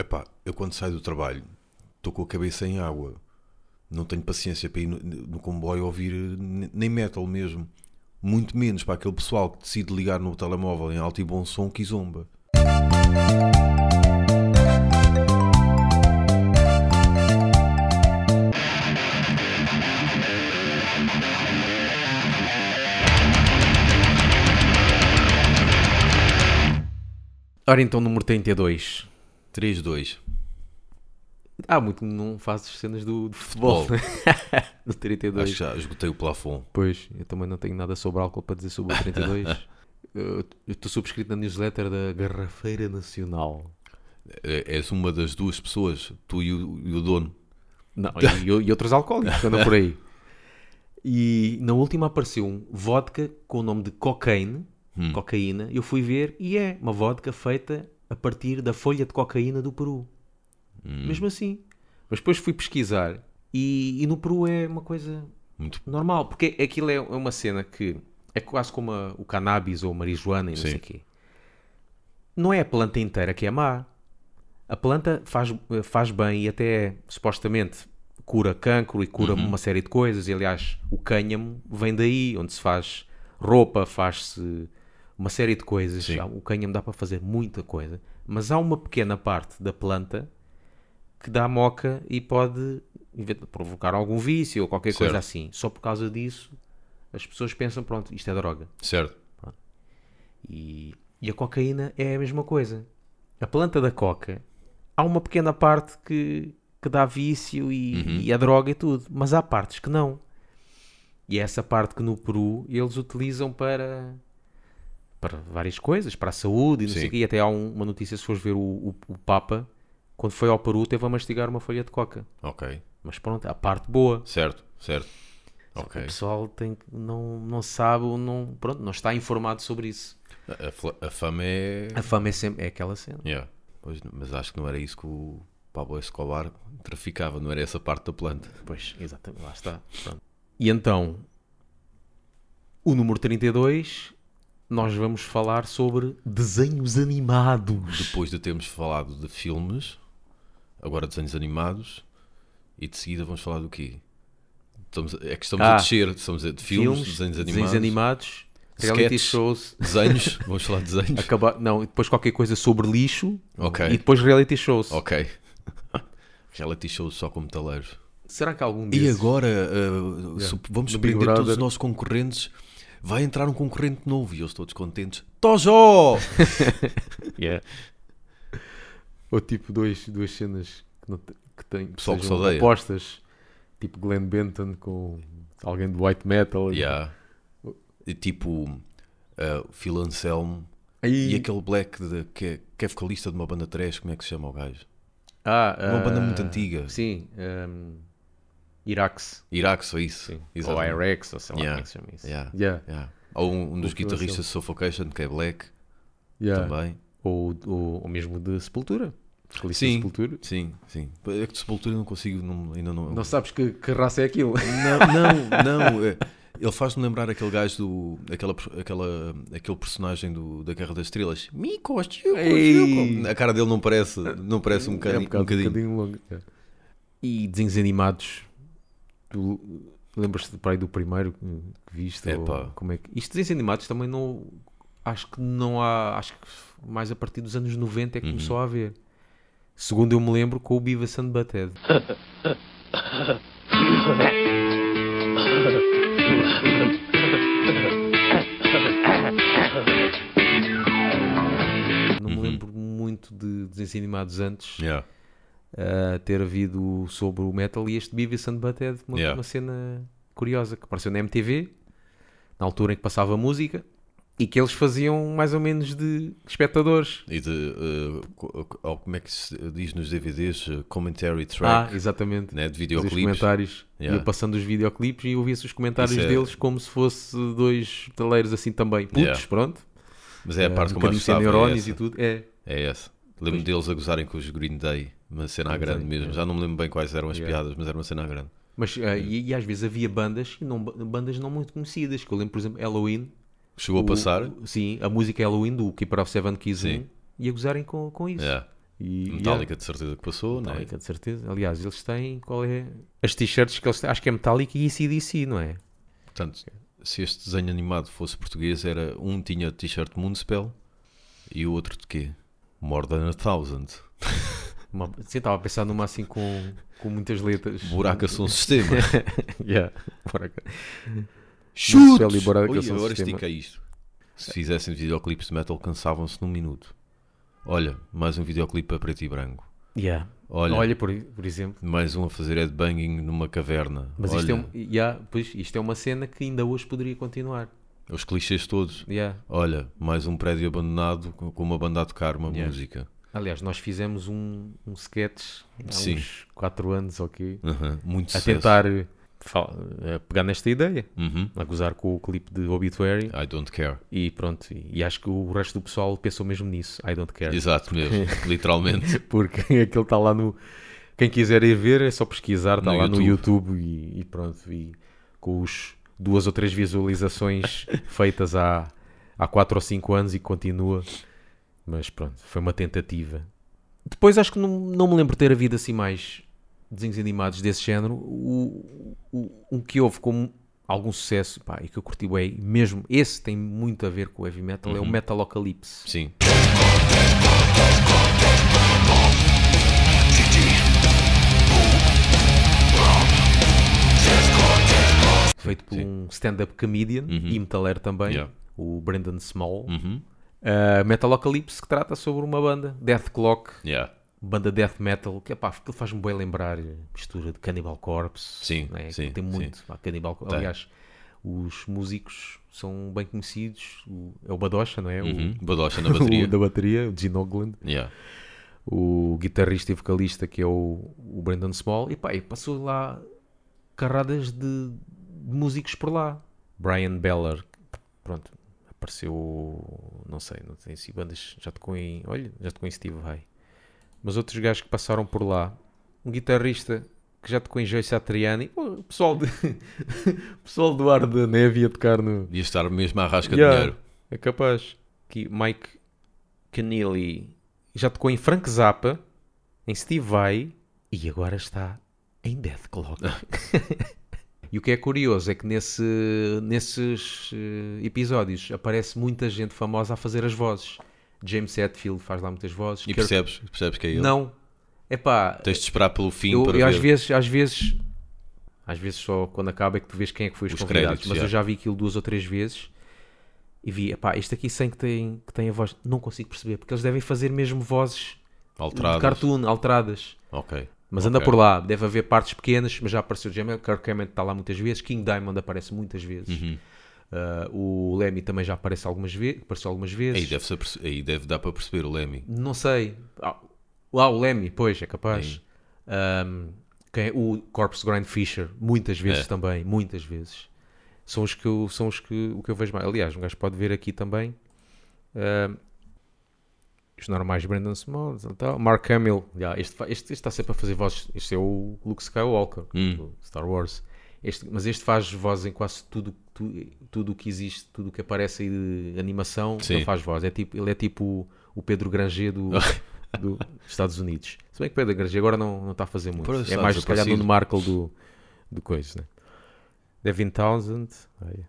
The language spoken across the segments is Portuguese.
Epá, eu quando saio do trabalho estou com a cabeça em água. Não tenho paciência para ir no, no comboio ouvir nem metal mesmo. Muito menos para aquele pessoal que decide ligar no telemóvel em alto e bom som que zomba. Ora então, número 32. 3-2. Ah, muito não fazes cenas do, do futebol. Futebol. no 32. Acho que já esgotei o plafond. Pois, eu também não tenho nada sobre álcool para dizer sobre o 32. eu estou subscrito na newsletter da Garrafeira Nacional. É- És uma das duas pessoas, tu e o, e o dono. Não, e, e outros alcoólicos que andam por aí. E na última apareceu um vodka com o nome de cocaine, cocaína. Eu fui ver e é uma vodka feita a partir da folha de cocaína do Peru. Mesmo assim. Mas depois fui pesquisar e, e no Peru é uma coisa Muito normal, porque aquilo é uma cena que é quase como a- o cannabis ou a marijuana e não Sim. sei o quê. Não é a planta inteira que é má. A planta faz, faz bem e até supostamente cura cancro e cura Uhum. uma série de coisas. E aliás, o cânhamo vem daí, onde se faz roupa, faz-se uma série de coisas. Sim. O cânhamo dá para fazer muita coisa, mas há uma pequena parte da planta que dá moca e pode provocar algum vício ou qualquer coisa Certo. assim. Só por causa disso, as pessoas pensam, pronto, isto é droga. certo. E, e a cocaína é a mesma coisa. A planta da coca, há uma pequena parte que, que dá vício e, e é droga e tudo, mas há partes que não. E é essa parte que no Peru eles utilizam para, para várias coisas, para a saúde e não sei Sim. o quê. E até há um- uma notícia, se fores ver o, o, o Papa, quando foi ao Peru, teve a mastigar uma folha de coca. Ok. Mas pronto, a parte boa. Certo, certo. O Ok. pessoal tem, não, não sabe, não, pronto, não está informado sobre isso. A, a fama é. A fama é sempre é aquela cena. Yeah. Pois, mas acho que não era isso que o Pablo Escobar traficava, não era essa parte da planta. Pois, exatamente, lá está. Pronto. E então, o número 32, nós vamos falar sobre desenhos animados. Depois de termos falado de filmes, agora desenhos animados, e de seguida vamos falar do quê? Estamos, é que estamos Ah, a descer, estamos a de filmes, desenhos animados, animados, reality sketches, shows. desenhos, vamos falar de desenhos. Acabar, não, e depois qualquer coisa sobre lixo Ok. e depois reality shows. Ok. Reality shows só com metaleiros. Será que algum E desses... agora uh, su- vamos surpreender todos os nossos concorrentes. Vai entrar um concorrente novo e eles todos contentes. Tojó! Yeah. Ou tipo dois, duas cenas que, não te- que têm que Pessoal que se sejam odeia. opostas, tipo Glenn Benton com alguém de white metal. Yeah. E tipo uh, Phil Anselmo Aí- e aquele Black de- que, é, que é vocalista de uma banda trash, como é que se chama o gajo? Ah, Uma banda ah, muito antiga. Sim, um, Irax. Iraque, só isso. Sim. Ou. Irex, ou sei lá Yeah. como é que se chama isso. Yeah. Yeah. Yeah. Ou um, um dos guitarristas de Suffocation, que é Black, também. Ou, ou, ou mesmo de Sepultura. De Sim, Sepultura. sim, sim. É que de Sepultura não consigo, não- ainda não... Não sabes que, que raça é aquilo. Não, não, não. é, Ele faz-me lembrar aquele gajo do. Aquela, aquela, aquele personagem do, da Guerra das Estrelas. Mico. A cara dele não parece, não parece um é um bocadinho. bocado, um bocadinho. um bocadinho longo. yeah. E desenhos animados. Tu lembras-te pai do primeiro que viste? ou como é que... Isto desenhos animados também não. Acho que não há. Acho que mais a partir dos anos 90 é que Uhum. começou a haver. Segundo eu me lembro, com o Beavis and Butthead. Não me lembro muito de desenhos animados antes Yeah. A ter havido sobre o metal e este Beavis and Butthead, uma, Yeah. uma cena curiosa que apareceu na MTV, na altura em que passava música, e que eles faziam mais ou menos de espectadores. E de. uh, co- co- como é que se diz nos DVDs? Uh, Commentary Ah, track. exatamente. né, de videoclipes. comentários, Yeah. ia passando os videoclipes e ouvia-se os comentários é- deles como se fosse dois taleiros assim também, putos, Yeah. pronto. Mas é a parte um que mais bocadinho sem gostava. É neurónios essa. e tudo. É, É essa. Lembro-me deles a gozarem com os Green Day. Uma cena à Green grande Day, mesmo. yeah. Já não me lembro bem quais eram as Yeah. piadas, mas era uma cena à grande. mas ah, e, e às vezes havia bandas, e não, bandas não muito conhecidas, que eu lembro, por exemplo, Halloween, Chegou a O- passar. Sim, a música Halloween do Keeper of Seven Keys Sim. 1 e a gozarem com, com isso. Yeah. E, Metallica de certeza que passou, yeah, não é? Metallica, de certeza. Aliás, eles têm, qual é? As t-shirts que eles têm, acho que é Metallica e ACDC, não é? Portanto, se este desenho animado fosse português, era um tinha t-shirt Moonspell e o outro de quê? More than a thousand. Uma, sim, estava a pensar numa assim com, com muitas letras. Buraca são sistema. yeah. Buraca. Chute! Oi, agora sistema. estica isto. Se fizessem videoclipes de metal, cansavam-se num minuto. Olha, mais um videoclipe a preto e branco. Yeah. Olha, Olha, por, por exemplo. mais um a fazer headbanging numa caverna. Mas Olha, isto, é, um, yeah, pois, isto é uma cena que ainda hoje poderia continuar. Os clichês todos. Yeah. Olha, mais um prédio abandonado com uma banda a tocar uma Yeah. música. Aliás, nós fizemos um, um sketch há Sim. uns 4 anos quê, Uhum, Muito a sucesso. tentar eh, eh, pegar nesta ideia, Uhum. a gozar com o clipe de Obituary I don't care. e pronto. E, acho que o resto do pessoal pensou mesmo nisso. I don't care. Exato mesmo, literalmente. Porque aquele está lá no. Quem quiser ir ver é só pesquisar, está No lá no YouTube. YouTube e, e pronto. E com os duas ou três visualizações feitas há, há 4 ou 5 anos e continua. Mas pronto, foi uma tentativa. Depois acho que não, não me lembro de ter havido assim mais desenhos animados desse género. O, o, um que houve com algum sucesso pá, e que eu curti bem, mesmo esse tem muito a ver com o heavy metal, é o Metalocalypse. Sim. Feito por sim. um stand-up comedian e metaleiro também, Yeah. o Brendan Small. Uhum. Uh, Metalocalypse, que trata sobre uma banda, Death Clock, Yeah. banda death metal, que epá, faz-me bem lembrar a mistura de Cannibal Corpse. Sim, né? sim, Tem sim. muito. pá, Cannibal Tem. Aliás, os músicos são bem conhecidos. O- é o Badocha, não é? Uhum. Badocha na O, bateria. o da bateria, o Gene Ogland. Yeah. O guitarrista e vocalista, que é o, o Brendan Small. E pá, e passou lá carradas de músicos por lá. Brian Beller, pronto, apareceu, não sei, não sei se bandas, já tocou em, olha, já tocou em Steve Vai. Mas outros gajos que passaram por lá, um guitarrista que já tocou em Joyce Satriani, o pessoal, de, pessoal do Ar da Neve a tocar no... Devia estar mesmo à rasca Yeah, de dinheiro. É capaz. Que Mike Keneally já tocou em Frank Zappa, em Steve Vai e agora está em Death Clock. e o que é curioso é que nesse, nesses eh, episódios aparece muita gente famosa a fazer as vozes. James Hetfield faz lá muitas vozes. E percebes, percebes que é ele? Não. É pá, Tens de esperar pelo fim eu, para eu ver. às vezes, às vezes, às vezes só quando acaba é que tu vês quem é que foi os, Os convidados. créditos, mas já. eu já vi aquilo duas ou três vezes e vi, epá, este aqui sem que tem, que tem a voz, não consigo perceber, porque eles devem fazer mesmo vozes Alteradas. de cartoon, alteradas. Ok. Mas anda Ok. por lá, deve haver partes pequenas, mas já apareceu o Jamel, Kirk Hammett está lá muitas vezes, King Diamond aparece muitas vezes, Uhum. Uh, o Lemmy também já aparece algumas vezes, apareceu algumas vezes. Aí deve, aí deve dar para perceber o Lemmy. Não sei. Ah, ah, o Lemmy, pois, é capaz. Um, quem é? O Corpse Grind Fisher, muitas vezes É. também, muitas vezes. São os que eu, são os que, o que eu vejo mais. Aliás, um gajo pode ver aqui também. um, os normais Brandon Smalls tal. Mark Hamill, já, este, este, este está sempre a fazer vozes. Este é o Luke Skywalker, Hum. do Star Wars. Este, mas este faz voz em quase tudo tu- tudo o que existe, tudo o que aparece aí de animação, Sim. ele faz voz. É tipo, ele é tipo o, Pedro Granger do, do- dos Estados Unidos. Se bem que Pedro Granger agora não, não está a fazer muito. É mais se calhar desaparecido. no Markle do, do coisa, né? Devin Townsend. Aí.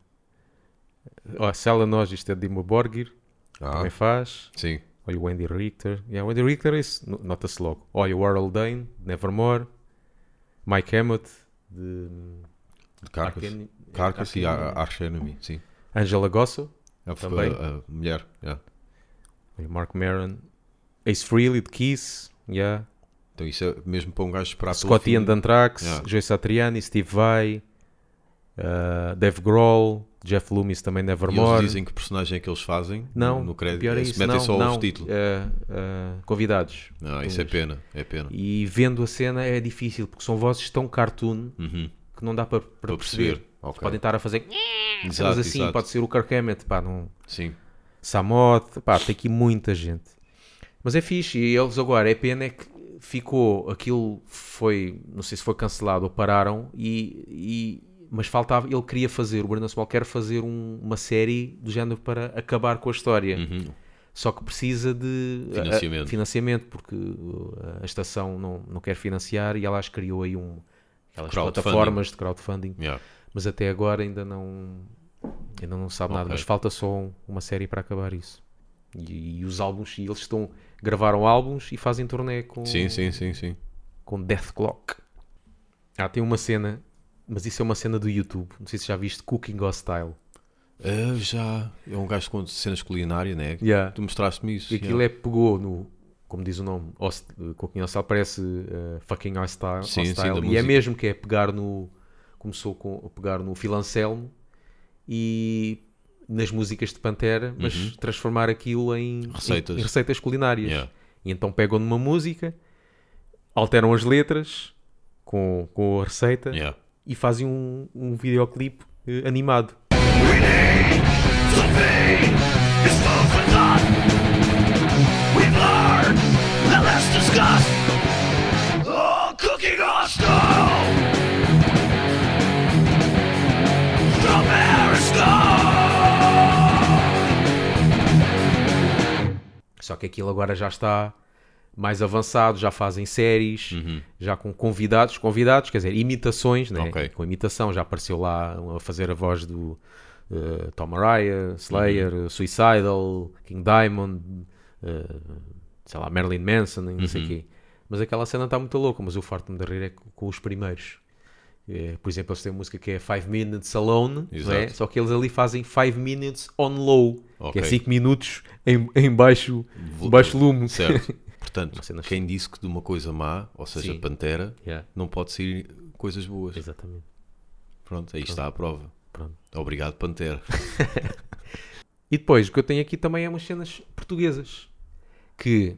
Ó, Sela Nós, isto é de Dimo Borgir, Ah, também faz. sim. Olha o Wendy Richter. Yeah, Wendy Richter, esse no- nota-se logo. Olha o Warhol Dane, Nevermore. Mike Hammett, de De Carcass. Arcane- Carcass e Arcane- Ar- Arch Enemy, sim. Angela Gosso. A, Também. a- a mulher. yeah. Olha o Mark Maron. Ace Frehley, de Kiss. Yeah. Então isso é mesmo para um gajo esperar Scott. Ian de Anthrax. Yeah. Joe Satriani, Steve Vai. Uh, Dave Grohl. Jeff Loomis também E eles Nevermore. dizem que personagem é que eles fazem Não, no crédito. pior é isso. metem não, só não, o título. uh, uh, convidados. Não, isso é pena. É pena. E vendo a cena é difícil, porque são vozes tão cartoon Uhum. que não dá para, para perceber. perceber. Ok. Podem estar a fazer Exato, cenas assim, exato. pode ser o Kirk Hammett, pá, não... Sim. Samoth, pá, tem aqui muita gente. Mas é fixe, e eles agora, é pena é que ficou, aquilo foi, não sei se foi cancelado ou pararam, e, e- mas faltava, ele queria fazer, o Brandon Small quer fazer um- uma série do género para acabar com a história. Uhum. só que precisa de a- a- Financiamento. financiamento, porque uh, a estação não, não quer financiar e ela as criou aí um, aquelas plataformas de crowdfunding, Yeah. mas até agora ainda não ainda não sabe nada, Ok. mas falta só um- uma série para acabar isso. E, e os álbuns, e eles estão gravaram álbuns e fazem turnê com Sim, sim, sim, sim. com Death Clock. Ah, tem uma cena, mas isso é uma cena do YouTube. Não sei se já viste Cooking Hostile. Ah, já. É um gajo com cenas culinárias, né? Yeah. Tu mostraste-me isso. E aquilo é pegou no, como diz o nome, host, Cooking Hostile parece uh, fucking hostile, Sim, sim, hostile. da e é música. mesmo que é pegar no começou com a pegar no Phil Anselmo e nas músicas de Pantera, mas transformar aquilo em Uhum. Receitas. em, em receitas culinárias. Yeah. E então pegam numa música, alteram as letras com, com a receita Yeah. E fazem um, um videoclipe eh, animado. Só que aquilo agora já está mais avançado, já fazem séries, já com convidados, convidados, quer dizer, imitações, né? Ok. com imitação, já apareceu lá a fazer a voz do eh, Tom Araya, Slayer, eh, Suicidal, King Diamond, eh, sei lá, Marilyn Manson, não sei o quê. Mas aquela cena está muito louca, mas eu farto-me de rir é com, os primeiros. Eh, por exemplo, eles têm uma música que é 5 Minutes Alone, é? Só que eles ali fazem 5 Minutes on Low, que é Ok. 5 minutos em, em baixo, baixo lume. Certo. Portanto, cena quem disse que de uma coisa má, ou seja, Sim. Pantera, Yeah, não pode sair coisas boas. exatamente. Pronto, aí está a prova. Pronto. Obrigado, Pantera. E depois, o que eu tenho aqui também é umas cenas portuguesas. Que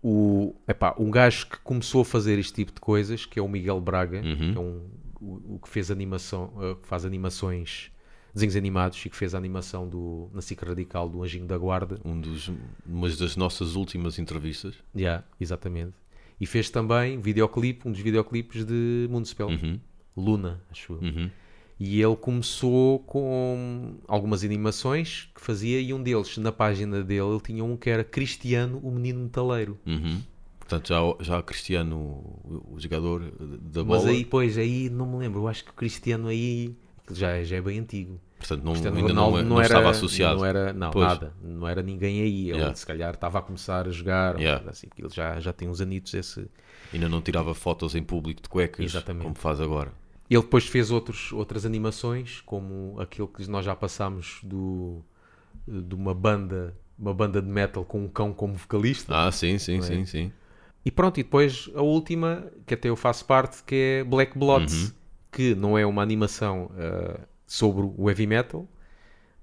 o, epá, um gajo que começou a fazer este tipo de coisas, que é o Miguel Braga, Uhum. que é um, o, o que fez animação, que faz animações, desenhos animados e que fez a animação do, na SIC Radical do Anjinho da Guarda. Um dos, uma das nossas últimas entrevistas. Yeah, exatamente. E fez também videoclipe, um dos videoclipes de Municipal. Uhum. Luna, acho eu. Uhum. E ele começou com algumas animações que fazia e um deles, na página dele, ele tinha um que era Cristiano, o menino metaleiro. Uhum. Portanto, já, já Cristiano, o, o jogador da bola, Mas aí, pois, aí não me lembro. Eu acho que o Cristiano aí aquilo já, é- já é bem antigo. portanto, não, Cristiano ainda não, Ronaldo não, era, estava associado. Não era, não, Pois. nada. Não era ninguém aí. Ele Yeah. se calhar estava a começar a jogar. Yeah. assim, ele já, já tem uns anitos esse. Ainda não tirava fotos em público de cuecas, Exatamente. como faz agora. Ele depois fez outros, outras animações, como aquele que nós já passámos do, de uma banda, uma banda de metal com um cão como vocalista. Ah, sim, sim, é? sim, sim. E pronto, e depois a última, que até eu faço parte, que é Black Blots, Uhum. Que não é uma animação ah, sobre o heavy metal,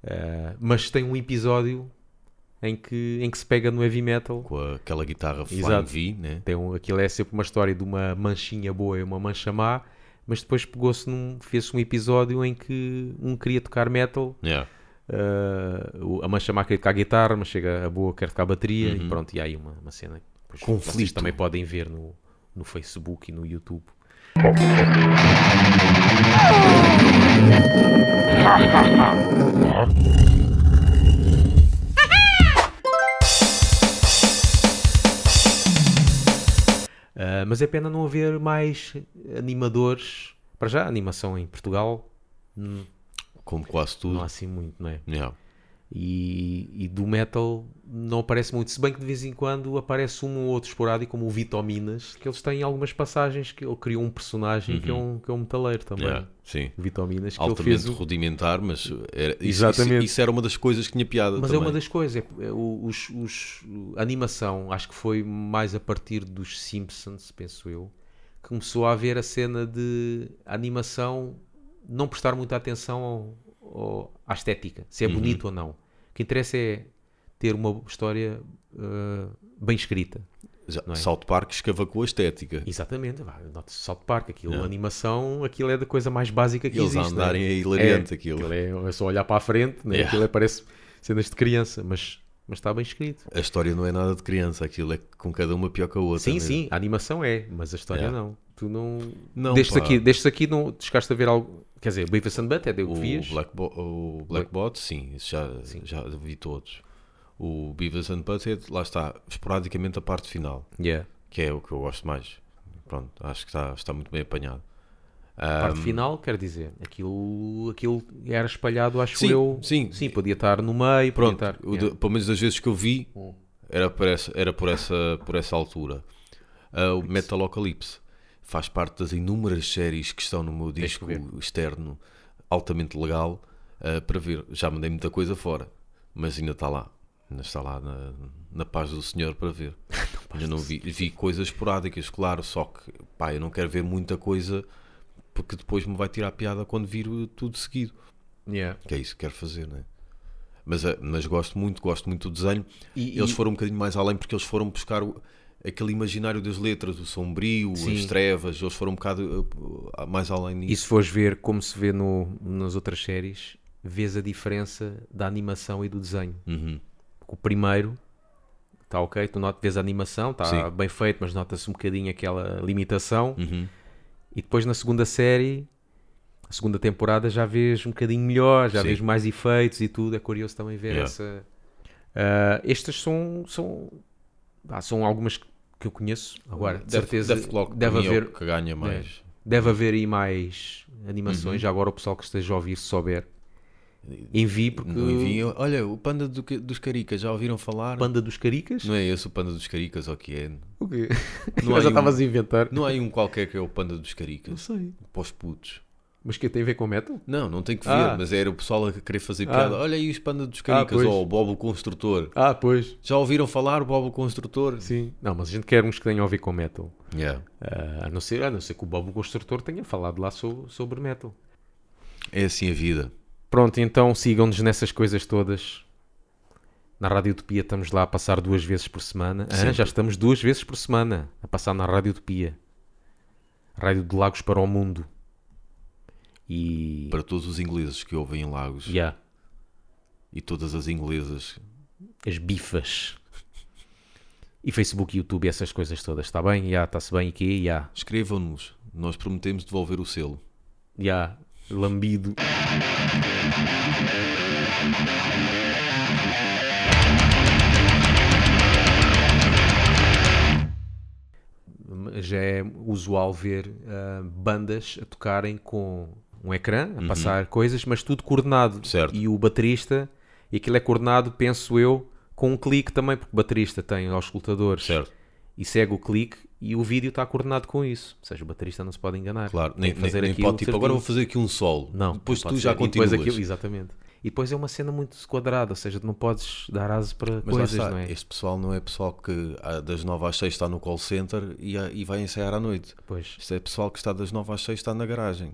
ah, mas tem um episódio em que, em que se pega no heavy metal. Com a- aquela guitarra Flying. V, né? Tem um, aquilo é sempre uma história de uma manchinha boa e uma mancha má, mas depois pegou-se num, fez-se um episódio em que um queria tocar metal, Yeah. ah, o- a mancha má queria tocar guitarra, mas chega a boa quer tocar bateria, e pronto, e há aí uma, uma cena que depois vocês Uhum. Conflito. também podem ver no, no Facebook e no YouTube. Ah, mas é pena não haver mais animadores. Para já, animação em Portugal hum, Como quase tudo. não há assim muito, não é? Yeah. E, e do metal não aparece muito, se bem que de vez em quando aparece um ou outro esporádico, como o Vitominas, que eles têm algumas passagens que ele criou um personagem que, é um, que é um metaleiro também. Yeah, Sim. Vitominas, que ele Altamente fez. o- rudimentar, mas era, isso, Exatamente. Isso, isso era uma das coisas que tinha piada Mas também. é uma das coisas, é, é os, os- a animação, acho que foi mais a partir dos Simpsons, penso eu, que começou a haver a cena de animação não prestar muita atenção ao- ao- à estética, se é Uhum. bonito ou não. O que interessa é ter uma história uh, bem escrita. Já, não é? South Park escavacou a estética. Exatamente, vá, South Park, aquilo, a animação, aquilo é da coisa mais básica que Eles existe. né? andarem é hilariante É, aquilo. é, é só olhar para a frente, né? Yeah. aquilo é, parece cenas de criança, mas, mas está bem escrito. A história não é nada de criança, aquilo é com cada uma pior que a outra. Sim, mesmo. sim, a animação é, mas a história Yeah. não. Tu não. Não, destes, pá. aqui, destes aqui não chegaste a ver algo. Quer dizer, Beavis and Butthead é o que vias. Black, Bo- o Black Bot, sim, isso já, já vi todos. O Beavis and Butthead, lá está, esporadicamente a parte final, Yeah. que é o que eu gosto mais. Pronto, acho que está, está muito bem apanhado. A parte final, quer dizer, aquilo, aquilo era espalhado, acho Sim, eu. sim. Sim, podia estar no meio, Pronto, estar. o pelo menos das vezes que eu vi, era por essa, era por essa, por essa altura. Ah, o Metalocalypse faz parte das inúmeras séries que estão no meu disco externo, altamente legal, ah, para ver. Já mandei muita coisa fora, mas ainda está lá. Ainda está lá na, na paz do Senhor para ver. ainda não vi, vi coisas esporádicas, claro, só que pá, eu não quero ver muita coisa porque depois me vai tirar a piada quando vir tudo seguido. Yeah. Que é isso que quero fazer, não é? Mas, eh, mas gosto muito, gosto muito do desenho. E- eles e- foram um bocadinho mais além porque eles foram buscar o- aquele imaginário das letras, o sombrio, Sim. as trevas, eles foram um bocado eh, mais além E nisso. se fores ver como se vê no, nas outras séries, vês a diferença da animação e do desenho. Uhum. O primeiro está ok, tu notas, vês a animação, está bem feito, mas nota-se um bocadinho aquela limitação. Uhum. E depois na segunda série, a segunda temporada, já vês um bocadinho melhor, já Sim. vês mais efeitos e tudo. É curioso também ver Yeah. essa. Ah, estas são, são, ah, são algumas que eu conheço. Agora, de Deve- certeza, deve deve haver, que ganha mais. deve haver aí mais animações. Uhum. Já agora o pessoal que esteja a ouvir, se souber, envie, porque Não Olha, o panda do dos caricas, já ouviram falar? Panda dos Caricas. Não é esse o panda dos caricas, ou o que é? O quê? Não já um- estavas a inventar. Não há um qualquer que é o panda dos Não caricas? sei. Para os putos. Mas que tem a ver com metal? Não, não tem que ver, Ah. mas era o pessoal a querer fazer Ah. piada. Olha aí os panda dos caricas, pois. ou o Bob o Construtor. Ah, pois. Já ouviram falar o Bob o Construtor? Sim. Não, mas a gente quer uns que tenham a ver com metal. Yeah. Ah, a, não ser, a não ser que o Bob o Construtor tenha falado lá so- sobre metal. É assim a vida. Pronto, então sigam-nos nessas coisas todas. Na Rádio Utopia estamos lá a passar duas vezes por semana. Ah, já estamos duas vezes por semana a passar na Rádio Utopia. Rádio de Lagos para o Mundo. E. Para todos os ingleses que ouvem em Lagos Yeah, e todas as inglesas. as bifas. E Facebook e YouTube, essas coisas todas, está bem? Já, está-se bem aqui? Já, Escrevam-nos. Nós prometemos devolver o selo. já, lambido. Já é usual ver ah, bandas a tocarem com um ecrã, a passar coisas, mas tudo coordenado. Uhum. Certo. E o baterista, e aquilo é coordenado, penso eu, com um clique também, porque o baterista tem aos escutadores Certo. e segue o clique e o vídeo está coordenado com isso. Ou seja, o baterista não se pode enganar. Claro. Nem, nem, fazer nem aquilo pode, tipo, agora vou fazer aqui um solo. Não, Depois não tu já continuas. depois aquilo, exatamente. E depois é uma cena muito quadrada, ou seja, tu não podes dar aso para Mas coisas, está, não é? este pessoal não é pessoal que ah, das 9 às 6 está no call center e, ah, e vai ensaiar à noite. Pois. Isto é pessoal que está das 9 às 6 está na garagem.